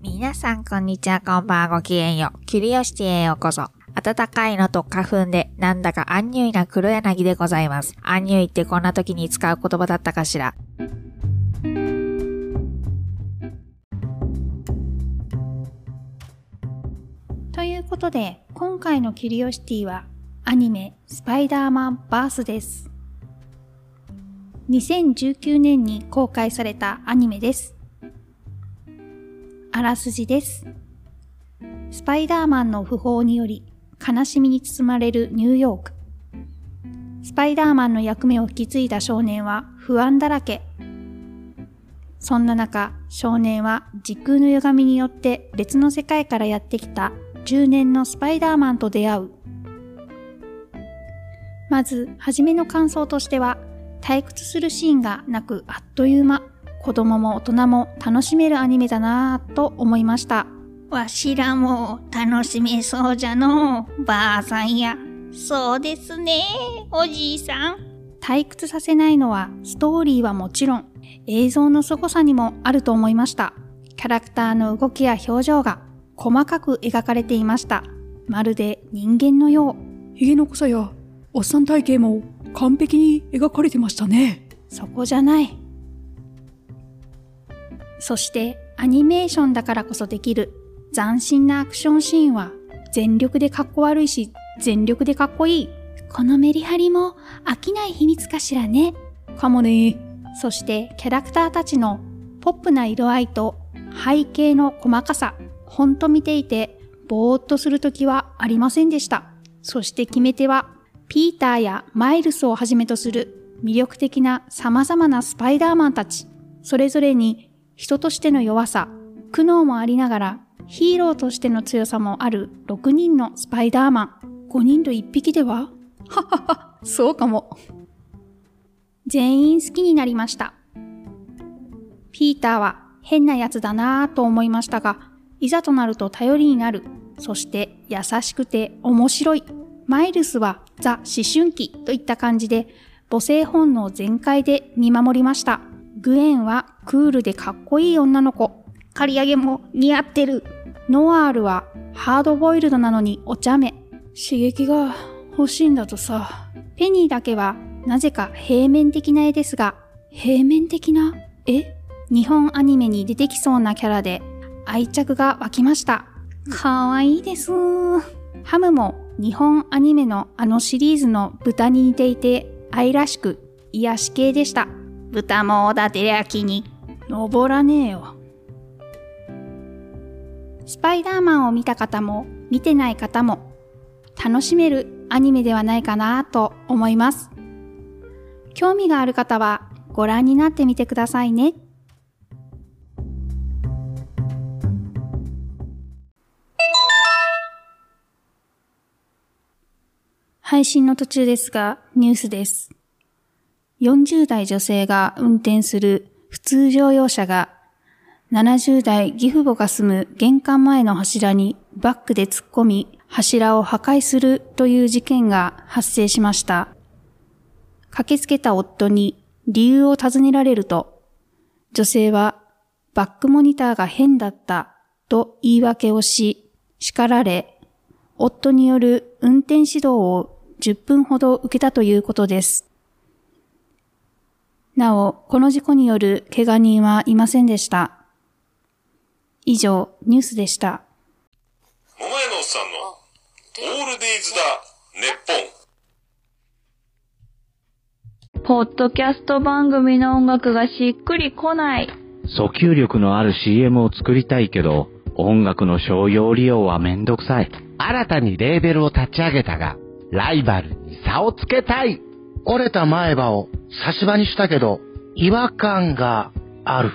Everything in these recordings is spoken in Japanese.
皆さん、こんにちは、こんばんは、ごきげんよう。キュリオシティへようこそ。暖かいのと花粉で、なんだかアンニュイな黒柳でございます。アンニュイってこんな時に使う言葉だったかしら。ということで、今回のキュリオシティは、アニメ、スパイダーマンバースです。2019年に公開されたアニメです。あらすじです。スパイダーマンの訃報により、悲しみに包まれるニューヨーク。スパイダーマンの役目を引き継いだ少年は不安だらけ。そんな中、少年は時空の歪みによって別の世界からやってきた10年のスパイダーマンと出会う。まず、はじめの感想としては、退屈するシーンがなくあっという間、子供も大人も楽しめるアニメだなぁと思いました。わしらも楽しめそうじゃのう、ばあさんや。そうですね、おじいさん。退屈させないのはストーリーはもちろん、映像の凄さにもあると思いました。キャラクターの動きや表情が細かく描かれていました。まるで人間のよう。髭の濃さやおっさん体型も完璧に描かれてましたね。そこじゃない。そしてアニメーションだからこそできる斬新なアクションシーンは全力でかっこ悪いし全力でかっこいい。このメリハリも飽きない秘密かしらね。かもね。そしてキャラクターたちのポップな色合いと背景の細かさ、ほんと見ていてぼーっとするときはありませんでした。そして決め手はピーターやマイルスをはじめとする魅力的な様々なスパイダーマンたち。それぞれに人としての弱さ、苦悩もありながらヒーローとしての強さもある6人のスパイダーマン。5人と1匹では？そうかも。全員好きになりました。ピーターは変なやつだなぁと思いましたが、いざとなると頼りになる。そして優しくて面白い。マイルスはザ・思春期といった感じで母性本能全開で見守りました。グエンはクールでかっこいい女の子。刈り上げも似合ってる。ノワールはハードボイルドなのにお茶目。刺激が欲しいんだとさ。ペニーだけはなぜか平面的な絵ですが、平面的な？絵日本アニメに出てきそうなキャラで愛着が湧きました。かわいいです。ハムも日本アニメのあのシリーズの豚に似ていて愛らしく癒し系でした。豚もおだてりゃきに。登らねえよ。スパイダーマンを見た方も見てない方も楽しめるアニメではないかなと思います。興味がある方はご覧になってみてくださいね。配信の途中ですが、ニュースです。40代女性が運転する普通乗用車が70代義父母が住む玄関前の柱にバックで突っ込み柱を破壊するという事件が発生しました。駆けつけた夫に理由を尋ねられると、女性はバックモニターが変だったと言い訳をし、叱られ、夫による運転指導を10分ほど受けたということです。なお、この事故による怪我人はいませんでした。以上、ニュースでした。桃屋のおっさんのオールデイズだ、ネッポン。ポッドキャスト番組の音楽がしっくりこない。訴求力のある CM を作りたいけど、音楽の商用利用はめんどくさい。新たにレーベルを立ち上げたが、ライバルに差をつけたい。折れた前歯を差し歯にしたけど、違和感がある。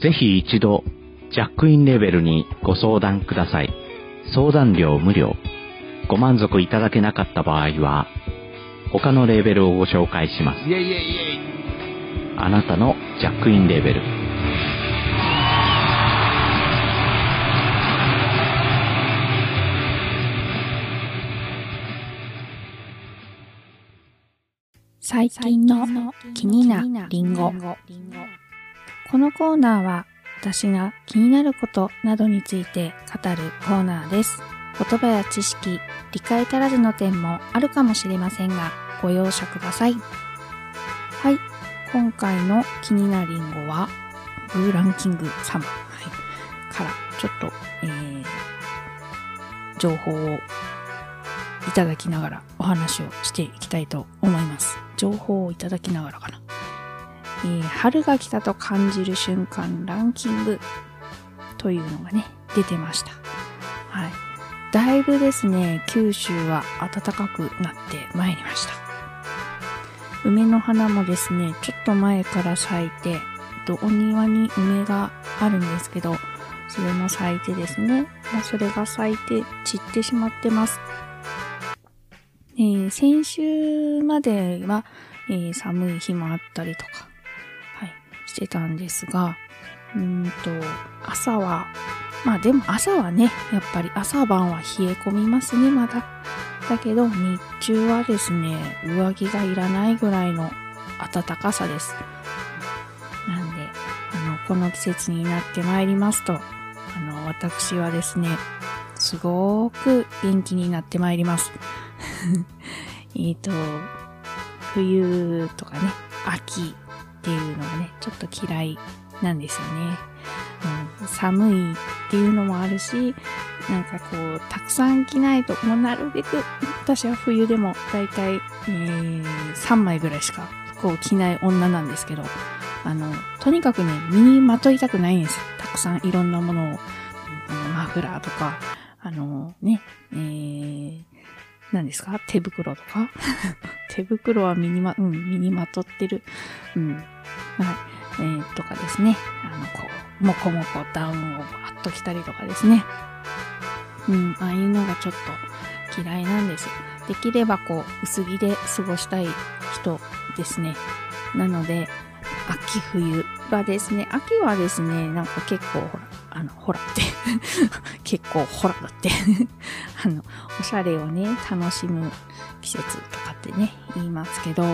ぜひ一度、ジャックインレベルにご相談ください。相談料無料。ご満足いただけなかった場合は、他のレーベルをご紹介します。イェイイェイイェイ。あなたのジャックインレベル。最近の気になりんご。このコーナーは私が気になることなどについて語るコーナーです。言葉や知識、理解足らずの点もあるかもしれませんが、ご容赦ください。はい。今回の気になりんごは、ブーランキング3、はい、から、ちょっと、えー、情報をいただきながらお話をしていきたいと思います。情報をいただきながらかな。えー春が来たと感じる瞬間ランキングというのがね、出てました。はい。だいぶですね、九州は暖かくなってまいりました。梅の花もですね、ちょっと前から咲いて、とお庭に梅があるんですけど、それも咲いてですね、ま、それが咲いて散ってしまってます。えー先週までは、えー寒い日もあったりとか、はい、してたんですが、うんと、朝は、まあでも朝はね、やっぱり朝晩は冷え込みますね、まだ。だけど日中はですね、上着がいらないぐらいの暖かさです。なんで、あの、この季節になってまいりますと、あの、私はですね、すごく元気になってまいります。えっと、冬とかね、秋っていうのがね、ちょっと嫌いなんですよね。うん、寒いっていうのもあるし、なんかこう、たくさん着ないと、もうなるべく、私は冬でもだいたい、え、3枚ぐらいしか服を着ない女なんですけど、あの、とにかくね、身にまといたくないんです。たくさんいろんなものを、マフラーとか、あのね、えー、何ですか？手袋とか？手袋は身にま、うん、身にまとってる。うん。はい。えー、とかですね。あの、こう、もこもこダウンをバッと着たりとかですね。うん、ああいうのがちょっと嫌いなんです。できればこう、薄着で過ごしたい人ですね。なので、秋冬はですね、秋はですね、なんか結構ほら、あの、ほらって、結構ほらだって、あの、おしゃれをね、楽しむ季節とかってね、言いますけど、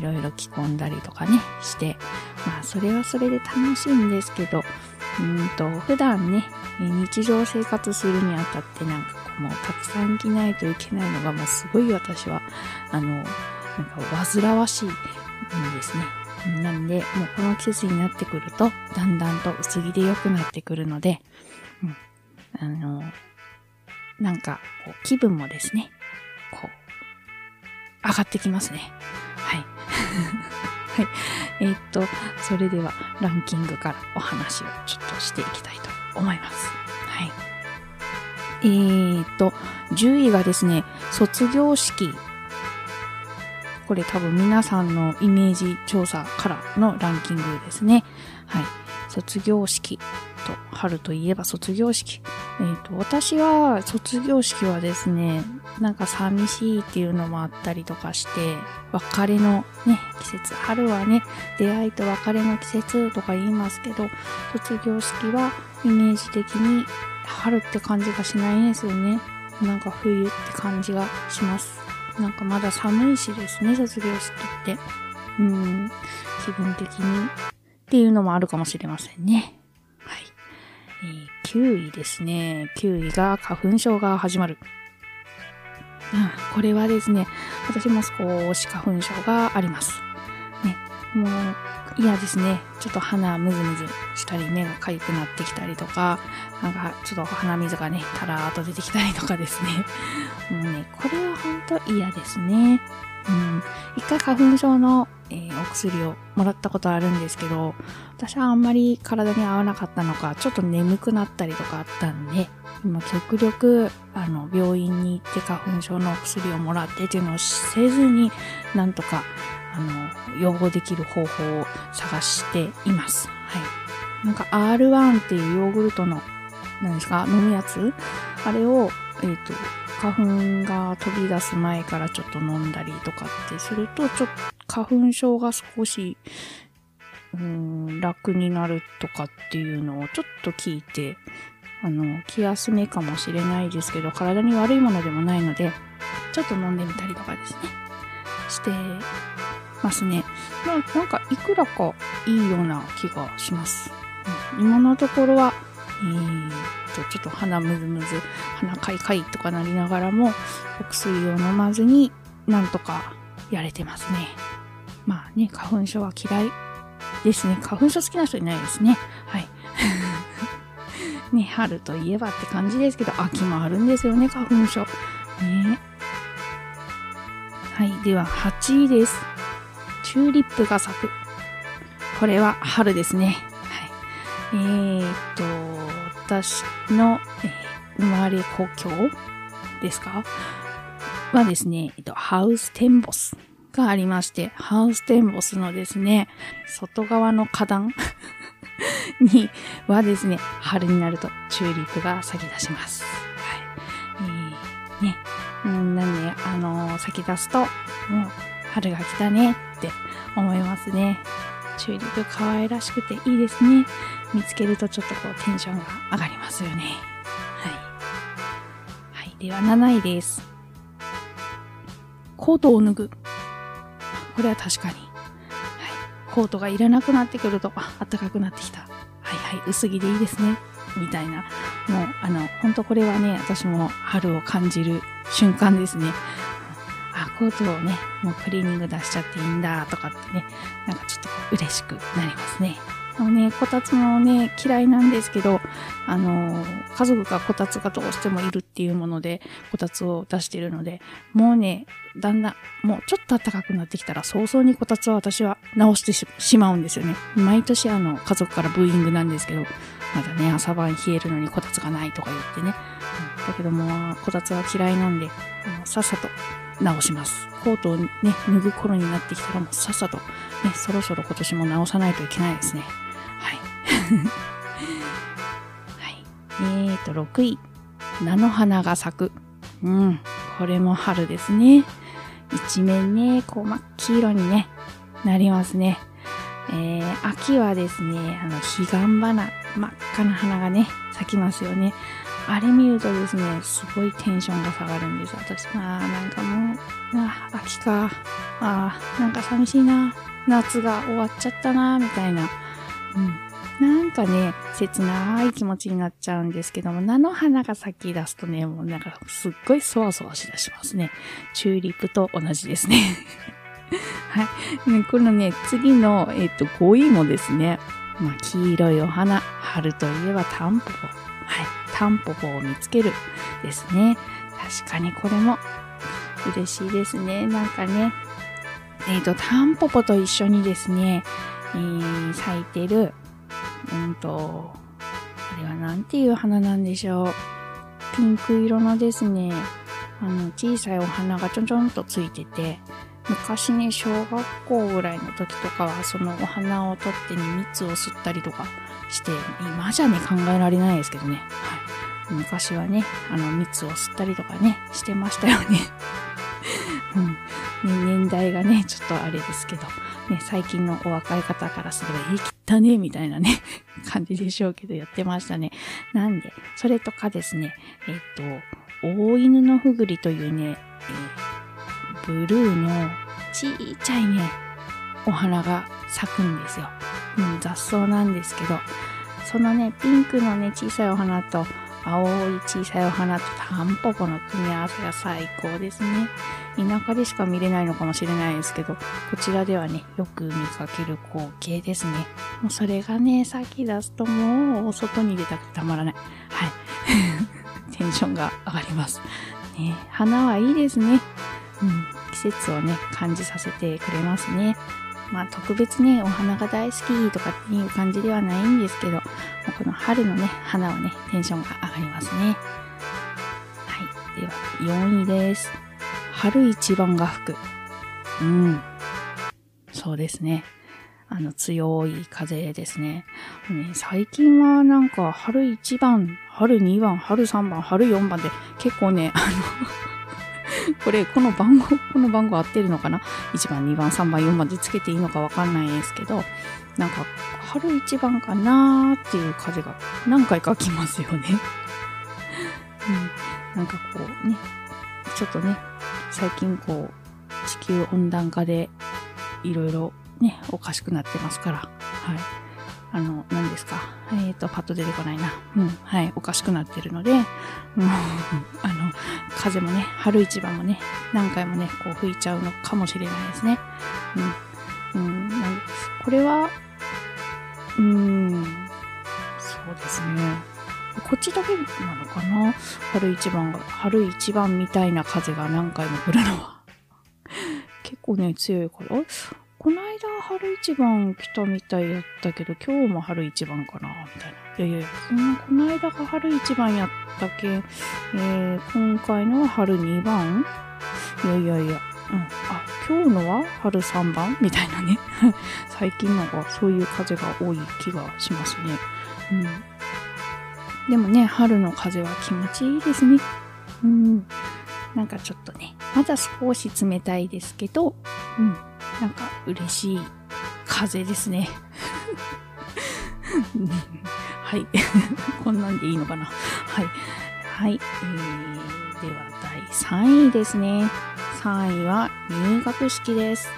いろいろ着込んだりとかね、して、まあ、それはそれで楽しいんですけど、うんと、普段ね、日常生活するにあたってなんかこう、もうたくさん着ないといけないのがもうすごい私は、あの、なんか煩わしいんですね。なんで、もうこの季節になってくると、だんだんと薄着で良くなってくるので、うん、あの、なんか、こう、気分もですね、こう、上がってきますね。はい。はい。えーっと、それではランキングからお話をちょっとしていきたいと思います。はい。えーっと、10位がですね、卒業式。これ多分皆さんのイメージ調査からのランキングですね。はい。卒業式と、春といえば卒業式。えーっと、私は卒業式はですね、なんか寂しいっていうのもあったりとかして、別れのね、季節、春はね、出会いと別れの季節とか言いますけど、卒業式はイメージ的に春って感じがしないんですよね。なんか冬って感じがします。なんかまだ寒いしですね、卒業式って。うん、気分的にっていうのもあるかもしれませんね。はい。えー9位ですね。9位が花粉症が始まる。うん、これはですね、私も少し花粉症があります。ね、もう嫌ですね。ちょっと鼻ムズムズしたり、目が痒くなってきたりとか、なんかちょっと鼻水がね、たらーっと出てきたりとかですね。も うね、これは本当嫌ですね。うん。一回花粉症の、えーお薬をもらったことあるんですけど、私はあんまり体に合わなかったのか、ちょっと眠くなったりとかあったんで、今極力、あの、病院に行って花粉症のお薬をもらってっていうのをせずに、なんとか、あの、予防できる方法を探しています。はい。なんか R1 っていうヨーグルトの、何ですか、飲むやつ？あれを、えっ、と、花粉が飛び出す前からちょっと飲んだりとかってすると、ちょっと花粉症が少し、うーん、楽になるとかっていうのをちょっと聞いて、あの、気休めかもしれないですけど、体に悪いものでもないので、ちょっと飲んでみたりとかですね、してますね。まあ、なんかいくらかいいような気がします。うん今のところは、えーっと、ちょっと鼻むずむず、鼻かいかいとかなりながらも、お薬を飲まずになんとかやれてますね。まあね、花粉症は嫌いですね。花粉症好きな人いないですね。はい。ね、春といえばって感じですけど、秋もあるんですよね、花粉症。ね。はい、では8位です。チューリップが咲く。これは春ですね。えー、っと、私の、えー生まれ故郷ですか？はですね、えっと、ハウステンボスがありまして、ハウステンボスのですね、外側の花壇 にはですね、春になるとチューリップが咲き出します。はい。えー、ね。うん、なんで、あのー咲き出すと、もう、春が来たねって思いますね。チューリップ可愛らしくていいですね。見つけるとちょっとこうテンションが上がりますよね。はい。はい。では7位です。コートを脱ぐ。これは確かに。はい。コートがいらなくなってくると、あ、暖かくなってきた。はいはい、薄着でいいですね。みたいな。もう、あの、本当これはね、私も春を感じる瞬間ですね。あ、コートをね、もうクリーニング出しちゃっていいんだとかってね、なんかちょっと嬉しくなりますね。あのね、こたつもね、嫌いなんですけど、あの、家族がこたつがどうしてもいるっていうもので、こたつを出しているので、もうね、だんだん、もうちょっと暖かくなってきたら、早々にこたつは私は直してししまうんですよね。毎年あの、家族からブーイングなんですけど、まだね、朝晩冷えるのにこたつがないとか言ってね。うんだけども、こたつは嫌いなんで、あのさっさと直します。コートをね、脱ぐ頃になってきたらもうさっさと、ね、そろそろ今年も直さないといけないですね。はい。えーと、6位。菜の花が咲く。うん。これも春ですね。一面ね、こう真っ黄色にね、なりますね。えー、秋はですね、あの、彼岸花、真っ赤な花がね、咲きますよね。あれ見るとですね、すごいテンションが下がるんです。私、あーなんかもう、あー秋か。あーなんか寂しいな。夏が終わっちゃったな、みたいな。うん。なんかね、切ない気持ちになっちゃうんですけども、菜の花が咲き出すとね、もうなんかすっごいそわそわしだしますね。チューリップと同じですね。はい。ねこのね、次の、えっ、と、5位もですね、まあ、黄色いお花、春といえばタンポポ。はい。タンポポを見つけるですね。確かにこれも嬉しいですね。なんかね、えっ、と、タンポポと一緒にですね、えー咲いてる、うんと、あれはなんていう花なんでしょう。ピンク色のですね、あの、小さいお花がちょんちょんとついてて、昔ね、小学校ぐらいの時とかは、そのお花を取ってね、蜜を吸ったりとかして、今じゃね、考えられないですけどね。はい。昔はね、あの、蜜を吸ったりとかね、してましたよね。うん。年代がね、ちょっとあれですけど、ね、最近のお若い方からすれば、え、切ったね、みたいなね、感じでしょうけど、やってましたね。なんで、それとかですね、えっ、と、大犬のふぐりというね、えーブルーのちっちゃいね、お花が咲くんですよ。うん、雑草なんですけど、そのね、ピンクのね、小さいお花と、青い小さいお花とタンポポの組み合わせが最高ですね。田舎でしか見れないのかもしれないですけど、こちらではね、よく見かける光景ですね。もうそれがね、咲き出すともう、外に出たくてたまらない。はい。テンションが上がります。ね、花はいいですね。うん、季節をね、感じさせてくれますね。まあ特別ね、お花が大好きとかっていう感じではないんですけど、この春のね、花はね、テンションが上がりますね。はい。では、4位です。春一番が吹く。うん。そうですね。あの、強い風ですね。ね最近はなんか、春1番、春2番、春3番、春4番で、結構ね、あの、これ、この番号、この番号合ってるのかな ?1 番、2番、3番、4番でつけていいのかわかんないですけど、なんか、春1番かなーっていう風が何回か来ますよね。うん。なんかこうね、ちょっとね、最近こう、地球温暖化で、いろいろね、おかしくなってますから、はい。あの、何ですか？えっ、と、パッと出てこないな。うん、はい、おかしくなってるので、うん、あの、風もね、春一番もね、何回もね、こう吹いちゃうのかもしれないですね。うん。うん、なんこれは、うーん、そうですね。こっちだけなのかな？春一番が、春一番みたいな風が何回も来るのは。結構ね、強いから、あこの間春一番来たみたいやったけど、今日も春一番かなみたいな。いやいや、そんな、この間が春一番やったけん、えー、今回のは春二番？いやいやいや、うん。あ、今日のは春三番？みたいなね。最近なんかそういう風が多い気がしますね。うん。でもね、春の風は気持ちいいですね。うん。なんかちょっとね、まだ少し冷たいですけど、うん。なんか嬉しい風ですね。はい。こんなんでいいのかな。はい。はい。えー、では第3位ですね。3位は入学式です。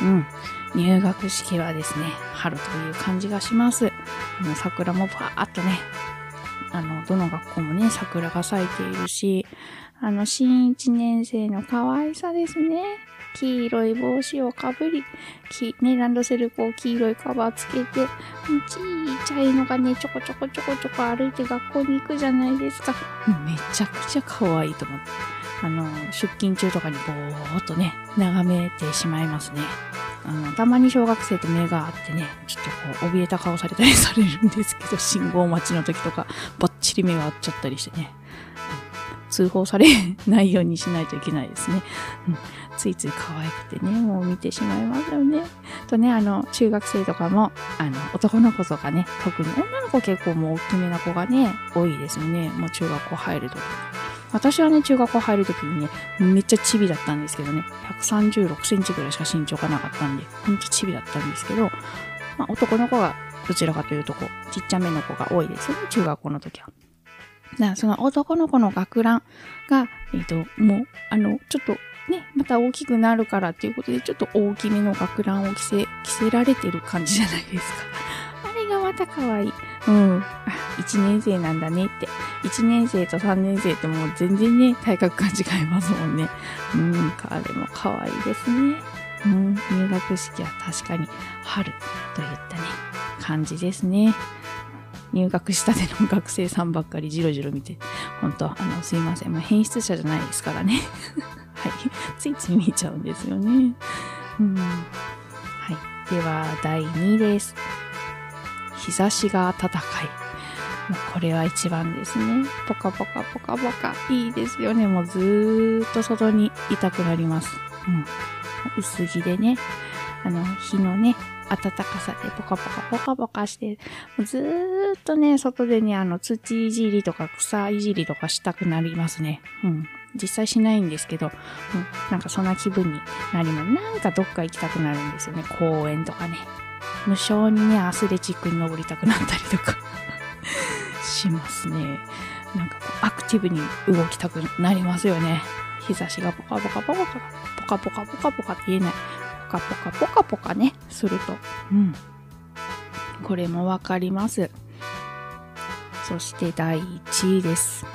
うん。入学式はですね、春という感じがします。あの、桜もバーっとね、あの、どの学校もね、桜が咲いているし、あの、新1年生の可愛さですね。黄色い帽子をかぶり、きね、ランドセルこう黄色いカバーつけて、ちっちゃいのがね、ちょこちょこちょこちょこ歩いて学校に行くじゃないですか。めちゃくちゃ可愛いと思って。あの、出勤中とかにぼーっとね、眺めてしまいますね。あの、たまに小学生と目があってね、ちょっとこう、怯えた顔されたりされるんですけど、信号待ちの時とか、ばっちり目が合っちゃったりしてね。通報されないようにしないといけないですね。うん、ついつい可愛くてね、もう見てしまいますよね。とね、あの、中学生とかも、あの、男の子とかね、特に女の子結構もう大きめな子がね、多いですよね。もう中学校入るとき。私はね、中学校入るときにね、めっちゃチビだったんですけどね、136センチぐらいしか身長がなかったんで、ほんとチビだったんですけど、まあ、男の子がどちらかというとこう、ちっちゃめの子が多いですよね、中学校の時は。だからその男の子の学ランが、えっ、と、もう、あの、ちょっとね、また大きくなるからっていうことで、ちょっと大きめの学ランを着せ、着せられてる感じじゃないですか。あれがまた可愛い。うん。あ、1年生なんだねって。1年生と3年生ってもう全然ね、体格が違いますもんね。うん、あれも可愛いですね。うん、入学式は確かに春といったね、感じですね。入学したての学生さんばっかりじろじろ見て、本当あの、すいません。まあ、変質者じゃないですからね。はい。ついつい見ちゃうんですよね。うん。はい。では、第2位です。日差しが暖かい。もうこれは一番ですね。ポカポカポカポカ。いいですよね。もうずーっと外にいたくなります。うん。薄着でね。あの、日のね、暖かさでポカポカポカポカして、もうずーっとね、外でね、あの、土いじりとか草いじりとかしたくなりますね。うん。実際しないんですけど、うん、なんかそんな気分になります。なんかどっか行きたくなるんですよね。公園とかね。無性にね、アスレチックに登りたくなったりとか しますね。なんかこう、アクティブに動きたくなりますよね。日差しがポカポカポカポカ、ポカポカポカポカって言えない。ポカポカポカポカね、すると。うん。これもわかります。そして第1位です。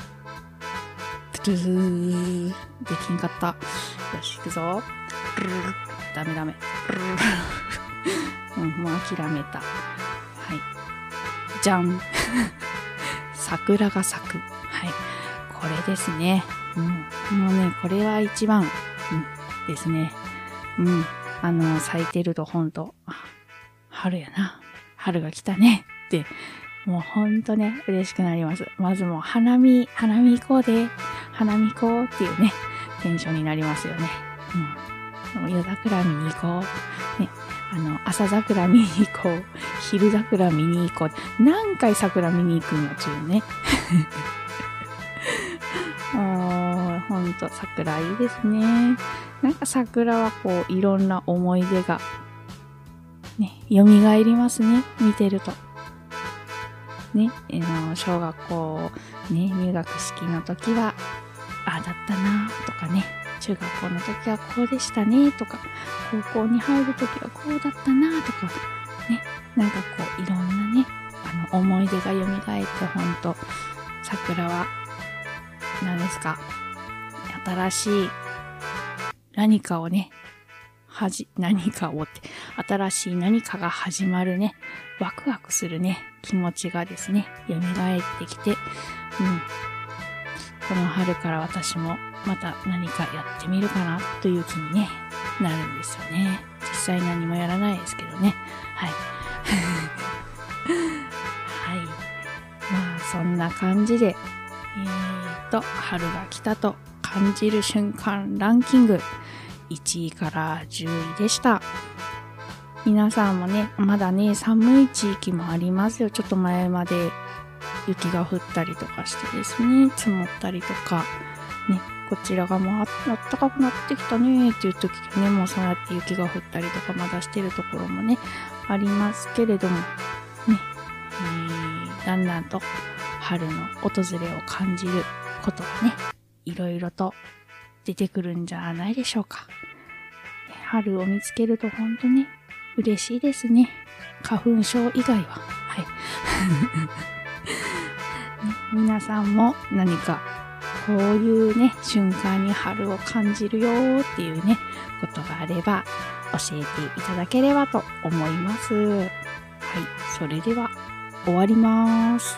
トゥルー。できんかった。よし、行くぞ。ルルルダメダメ。うん、もう諦めた。はい。じゃん。桜が咲く。はい。これですね。うん。もうね、これは一番、うん、ですね。うん。あの、咲いてるとほんと、春やな。春が来たね。って、もうほんとね、嬉しくなります。まずもう花見、花見行こうで、花見行こうっていうね、テンションになりますよね。うん。夜桜見に行こう。ね。あの、朝桜見に行こう。昼桜見に行こう。何回桜見に行くんやちゅうね。もう、ほんと桜いいですね。なんか桜はこう、いろんな思い出が、ね、蘇りますね。見てると。ね、あの、小学校、ね、入学式の時は、ああだったなとかね、中学校の時はこうでしたねとか、高校に入る時はこうだったなとか、ね、なんかこういろんなね、あの思い出が蘇ってほんと、桜は、何ですか、新しい何かをね、はじ、何かをって、新しい何かが始まるね、ワクワクするね、気持ちがですね、蘇ってきて、うん。この春から私もまた何かやってみるかなという気にね、なるんですよね。実際何もやらないですけどね。はい。はい。まあ、そんな感じで、えーと、春が来たと感じる瞬間ランキング、1位から10位でした。皆さんもね、まだね、寒い地域もありますよ。ちょっと前まで雪が降ったりとかしてですね、積もったりとか、ね、こちらがもうあったかくなってきたねっていう時にね、もうそうやって雪が降ったりとかまだしてるところもね、ありますけれども、ね、えー、だんだんと春の訪れを感じることがね、いろいろと出てくるんじゃないでしょうか。春を見つけると本当に嬉しいですね。花粉症以外は。はい。皆さんも何かこういうね、瞬間に春を感じるよっていうね、ことがあれば教えていただければと思います。はい。それでは終わります。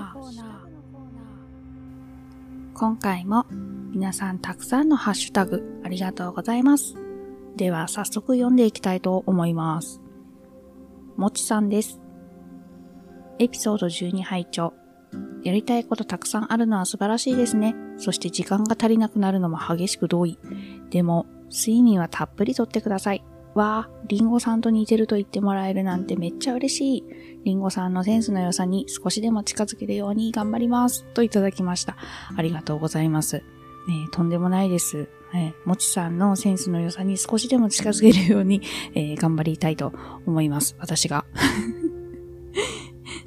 ー。今回も皆さんたくさんのハッシュタグありがとうございます。では早速読んでいきたいと思います。もちさんです。エピソード12拝聴やりたいことたくさんあるのは素晴らしいですね。そして時間が足りなくなるのも激しく同意。でも、睡眠はたっぷりとってください。わあ、リンゴさんと似てると言ってもらえるなんてめっちゃ嬉しい。リンゴさんのセンスの良さに少しでも近づけるように頑張ります。といただきました。ありがとうございます。ねえとんでもないです。えーもちさんのセンスの良さに少しでも近づけるように、えー頑張りたいと思います。私が。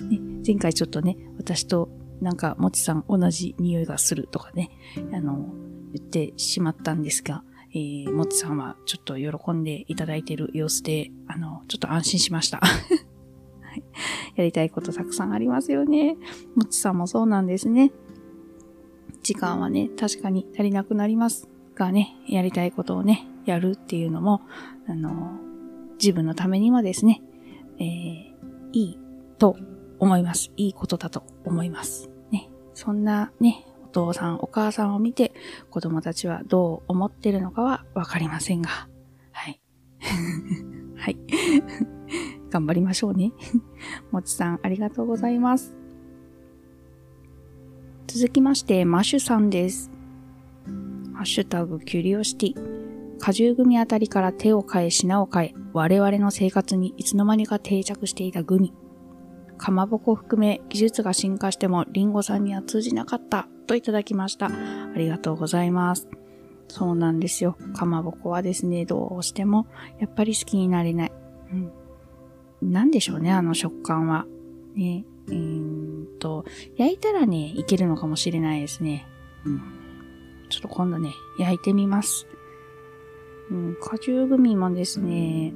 ね、前回ちょっとね、私となんかもちさん同じ匂いがするとかね、あの、言ってしまったんですが、えー、もちさんはちょっと喜んでいただいている様子で、あの、ちょっと安心しました。やりたいことたくさんありますよね。もちさんもそうなんですね。時間はね、確かに足りなくなりますがね、やりたいことをね、やるっていうのも、あの、自分のためにもですね、えー、いいと思います。いいことだと思います。ね。そんなね、お父さん、お母さんを見て、子供たちはどう思ってるのかはわかりませんが、はい。はい。頑張りましょうね。もちさん、ありがとうございます。続きまして、マッシュさんです。ハッシュタグ、キュリオシティ。果汁組あたりから手を変え品を変え、我々の生活にいつの間にか定着していたグミ。かまぼこを含め技術が進化してもリンゴさんには通じなかったといただきました。ありがとうございます。そうなんですよ。かまぼこはですね、どうしてもやっぱり好きになれない。うん。なんでしょうね、あの食感は。ね。うーんと、焼いたらね、いけるのかもしれないですね。うん。ちょっと今度ね、焼いてみます。うん、果汁グミもですね、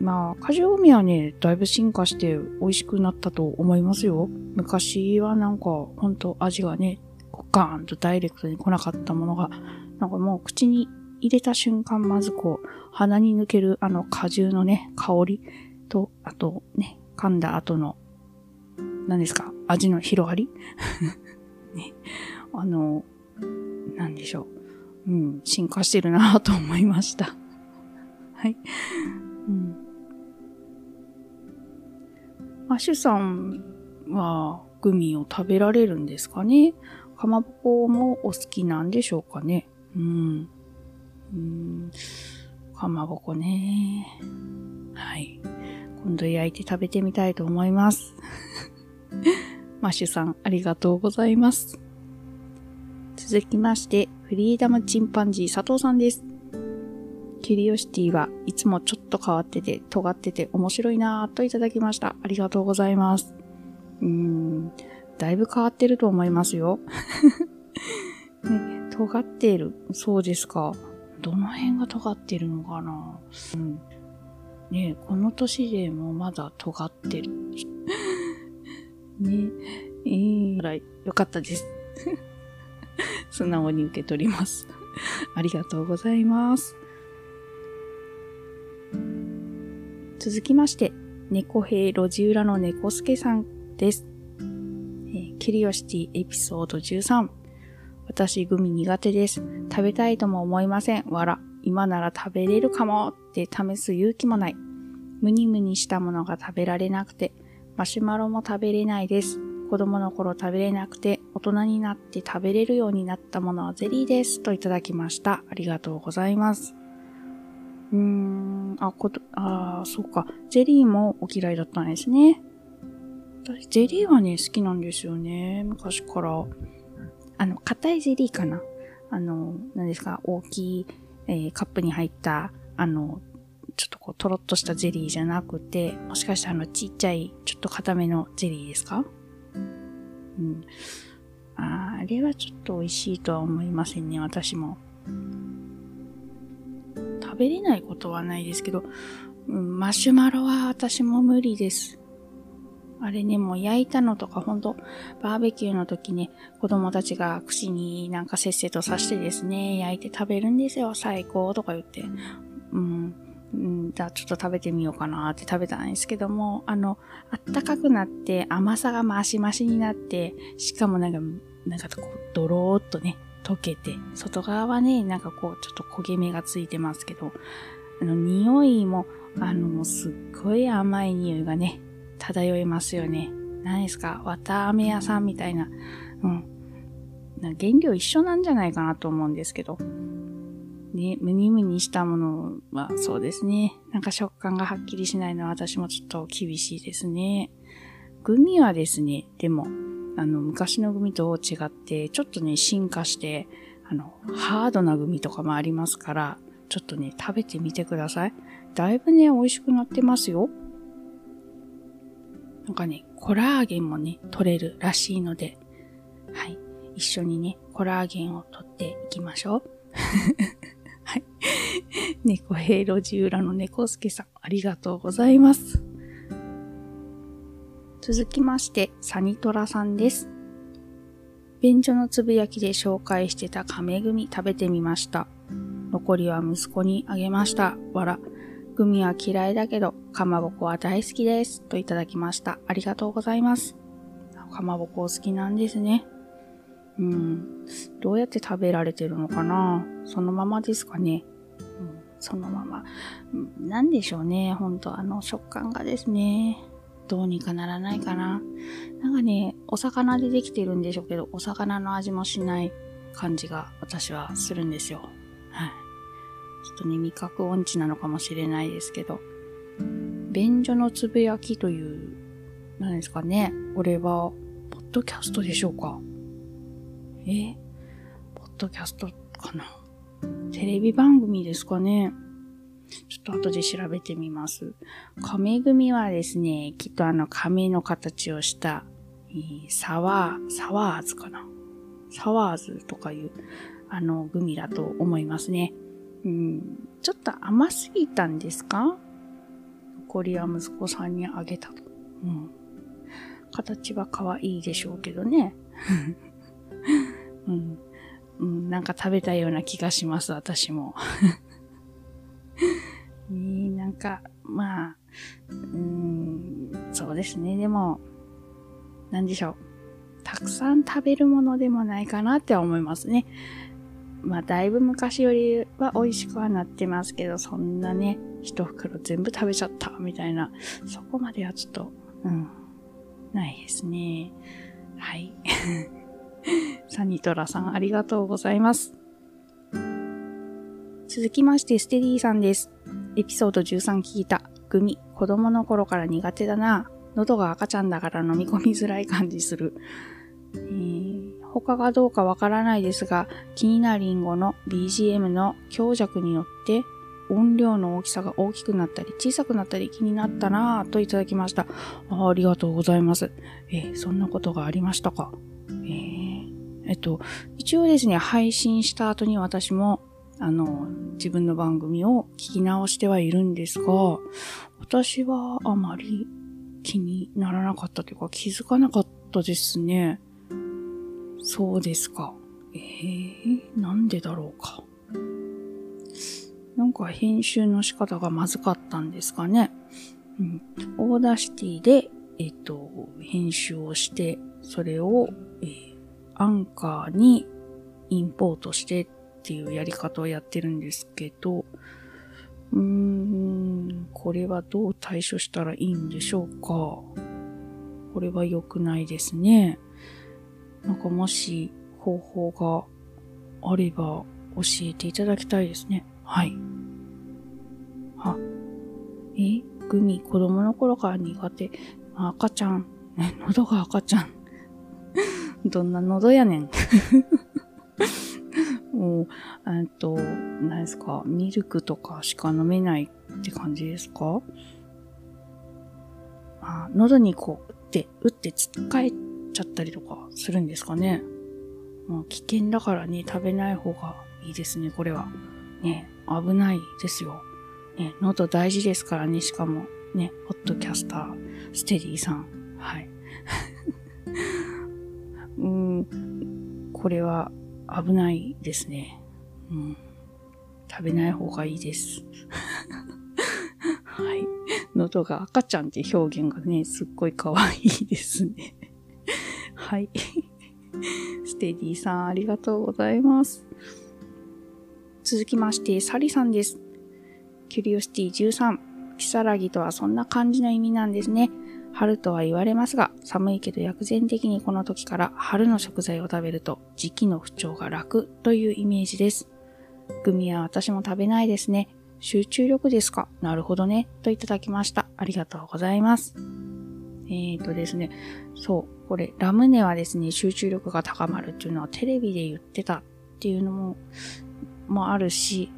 まあ、果汁グミはね、だいぶ進化して美味しくなったと思いますよ。昔はなんか、ほんと味がね、ガーンとダイレクトに来なかったものが、なんかもう口に入れた瞬間、まずこう、鼻に抜けるあの果汁のね、香りと、あとね、噛んだ後の何ですか？味の広がり？ね。あの、なんでしょう？うん、進化してるなぁと思いました。はい。うん。マシュさんはグミを食べられるんですかね？かまぼこもお好きなんでしょうかね？うん。うん。かまぼこね。はい。今度焼いて食べてみたいと思います。マッシュさん、ありがとうございます。続きまして、フリーダムチンパンジー佐藤さんです。キュリオシティはいつもちょっと変わってて、尖ってて面白いなぁといただきました。ありがとうございます。うーん、だいぶ変わってると思いますよ。ね、尖っている。そうですか。どの辺が尖ってるのかな？うん。ねこの年でもまだ尖ってる。ねえー、らよかったです。素直に受け取ります。ありがとうございます。続きまして、猫兵路地裏の猫助さんです。えー、キリオシティエピソード13。私、グミ苦手です。食べたいとも思いません。わら。今なら食べれるかもって試す勇気もない。ムニムニしたものが食べられなくて、マシュマロも食べれないです。子供の頃食べれなくて、大人になって食べれるようになったものはゼリーです。といただきました。ありがとうございます。うーん、あ、こと、あそうか。ゼリーもお嫌いだったんですね。私、ゼリーはね、好きなんですよね。昔から。あの、硬いゼリーかな？あの、何ですか、大きい、えー、カップに入った、あの、ちょっとこう、とろっとしたゼリーじゃなくて、もしかしてあの、ちっちゃい、ちょっと硬めのゼリーですか？うん。ああれはちょっと美味しいとは思いませんね、私も。食べれないことはないですけど、うん、マシュマロは私も無理です。あれね、もう焼いたのとかほんと、バーベキューの時ね、子供たちが串になんかせっせと刺してですね、焼いて食べるんですよ、最高とか言って。うん。うん、じゃあちょっと食べてみようかなって食べたんですけども、あの、あったかくなって甘さがマシマシになって、しかもなんか、なんかこう、ドローっとね、溶けて、外側はね、なんかこう、ちょっと焦げ目がついてますけど、あの、匂いも、あの、すっごい甘い匂いがね、漂いますよね。何ですか？綿飴屋さんみたいな。うん。原料一緒なんじゃないかなと思うんですけど。ね、ムニムニしたものはそうですね。なんか食感がはっきりしないのは私もちょっと厳しいですね。グミはですね、でも、あの、昔のグミと違って、ちょっとね、進化して、あの、ハードなグミとかもありますから、ちょっとね、食べてみてください。だいぶね、美味しくなってますよ。なんかね、コラーゲンもね、取れるらしいので、はい。一緒にね、コラーゲンを取っていきましょう。はい。猫平路地裏の猫助さん、ありがとうございます。続きまして、サニトラさんです。便所のつぶやきで紹介してた亀組食べてみました。残りは息子にあげました。わら。グミは嫌いだけど、かまぼこは大好きです。といただきました。ありがとうございます。かまぼこ好きなんですね。うん。どうやって食べられてるのかな？そのままですかね。うん、そのまま。なんでしょうね。ほんと、あの食感がですね。どうにかならないかな。なんかね、お魚でできてるんでしょうけど、お魚の味もしない感じが私はするんですよ。はい。ちょっとね、味覚音痴なのかもしれないですけど、便所のつぶやきという、何ですかね。これは、ポッドキャストでしょうかえ？ポッドキャストかな？テレビ番組ですかねちょっと後で調べてみます。亀組はですね、きっとあの亀の形をした、えー、サワー、サワーズかな？サワーズとかいうあのグミだと思いますね。うん、ちょっと甘すぎたんですか？残りは息子さんにあげたと。うん。形は可愛いでしょうけどね。うん、うん。なんか食べたような気がします、私も。えー、なんか、まあ、うん、そうですね。でも、なんでしょう。たくさん食べるものでもないかなって思いますね。まあ、だいぶ昔よりは美味しくはなってますけど、そんなね、一袋全部食べちゃったみたいな、そこまではちょっと、うん、ないですね。はい。サニトラさんありがとうございます。続きまして、ステディさんです。エピソード13聞いた。グミ、子供の頃から苦手だな。喉が赤ちゃんだから飲み込みづらい感じする。えー、他がどうかわからないですが、気になりんごの BGM の強弱によって音量の大きさが大きくなったり小さくなったり気になったなぁといただきましたあ。ありがとうございます。えー、そんなことがありましたか？えー、えっと、一応ですね、配信した後に私も、あの、自分の番組を聞き直してはいるんですが、私はあまり気にならなかったというか気づかなかったですね。そうですか。えー、なんでだろうか。なんか編集の仕方がまずかったんですかね。うん、 Audacity で、えっ、と、編集をして、それを、えー、アンカーにインポートしてっていうやり方をやってるんですけど、うーん、これはどう対処したらいいんでしょうか。これは良くないですね。なんかもし方法があれば教えていただきたいですね。はい。あ、えグミ子供の頃から苦手。赤ちゃん。ね、喉が赤ちゃん。どんな喉やねん。もう、えっと、何ですか、ミルクとかしか飲めないって感じですか？あ喉にこう、打って、打ってつっかえてちゃったりとかするんですかね。もう危険だからね、食べない方がいいですね、これは。ね、危ないですよ。ね、喉大事ですからね、しかも、ね、ホットキャスター、ステディさん。はい。うん、これは危ないですね。うん。食べない方がいいです。はい。喉が赤ちゃんって表現がね、すっごい可愛いですね。はい。ステディさん、ありがとうございます。続きまして、サリさんです。キュリオシティ13。キサラギとはそんな感じの意味なんですね。春とは言われますが、寒いけど薬膳的にこの時から春の食材を食べると時期の不調が楽というイメージです。グミは私も食べないですね。集中力ですか？なるほどね。といただきました。ありがとうございます。えーとですね、そう、これ、ラムネはですね、集中力が高まるっていうのはテレビで言ってたっていうのも、もあるし、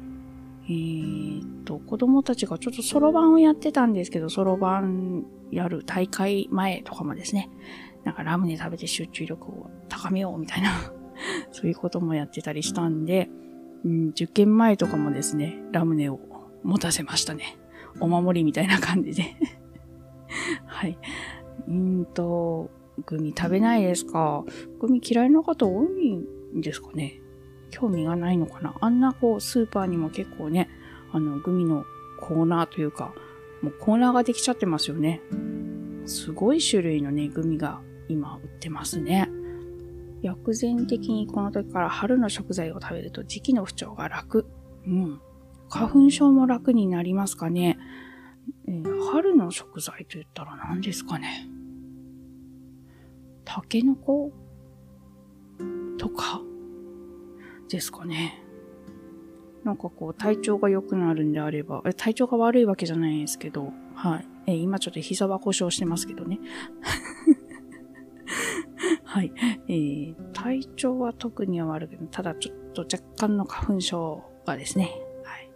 えーと、子供たちがちょっとそろばんをやってたんですけど、そろばんやる大会前とかもですね、なんかラムネ食べて集中力を高めようみたいな そういうこともやってたりしたんで、うん、受験前とかもですね、ラムネを持たせましたね。お守りみたいな感じで はい。うんと、グミ食べないですか？グミ嫌いな方多いんですかね？興味がないのかな？あんなこう、スーパーにも結構ね、あの、グミのコーナーというか、もうコーナーができちゃってますよね。すごい種類のね、グミが今売ってますね。薬膳的にこの時から春の食材を食べると時期の不調が楽。うん。花粉症も楽になりますかね？えー、春の食材と言ったら何ですかね？タケノコ？とか？ですかね。なんかこう、体調が良くなるんであれば、体調が悪いわけじゃないんですけど、はい。え今ちょっと膝は故障してますけどね。はい。えー、体調は特には悪くない。ただちょっと若干の花粉症がですね、はい。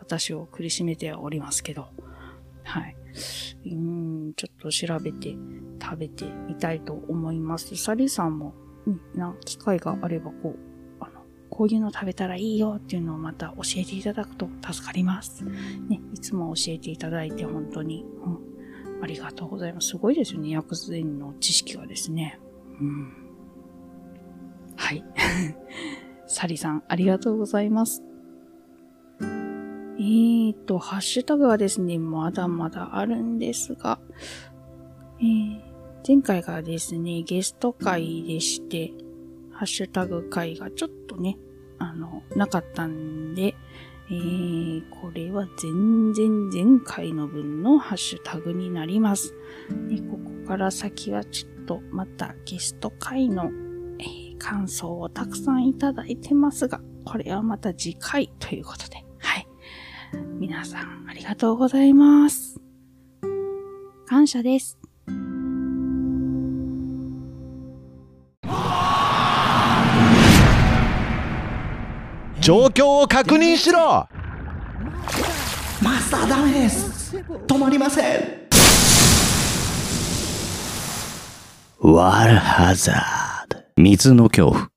私を苦しめておりますけど、はい。うん、ちょっと調べて食べてみたいと思います。サリさんも、うん、な、機会があればこう、あのこういうの食べたらいいよっていうのをまた教えていただくと助かります。ね、いつも教えていただいて本当に、うん、ありがとうございます。すごいですよね、薬膳の知識がですね。うん。はい。サリさん、ありがとうございます。えーと、ハッシュタグはですね、まだまだあるんですが、えー、前回がですね、ゲスト会でして、ハッシュタグ会がちょっとね、あの、なかったんで、えー、これは全然前回の分のハッシュタグになります。でここから先はちょっとまたゲスト会の、えー感想をたくさんいただいてますが、これはまた次回ということで、皆さんありがとうございます。感謝です。状況を確認しろマスターダメです止まりませんワルハザード。水の恐怖。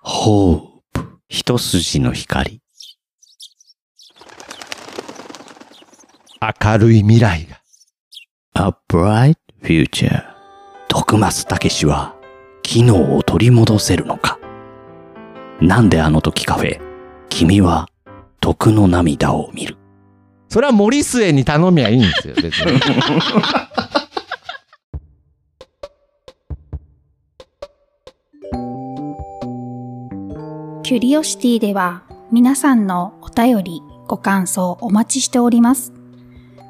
ホープ。一筋の光。明るい未来が。A bright future. 徳松たけしは、機能を取り戻せるのかなんであの時カフェ、君は、徳の涙を見る。それは森末に頼みゃいいんですよ、別に。キュリオシティでは皆さんのお便り、ご感想お待ちしております。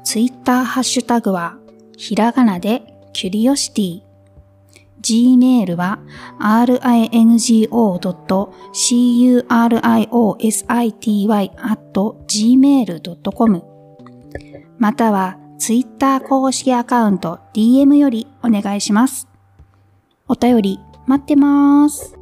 ツイッターハッシュタグはひらがなでキュリオシティ。gmail は ringo.curiosity.gmail.com またはツイッター公式アカウント DM よりお願いします。お便り待ってます。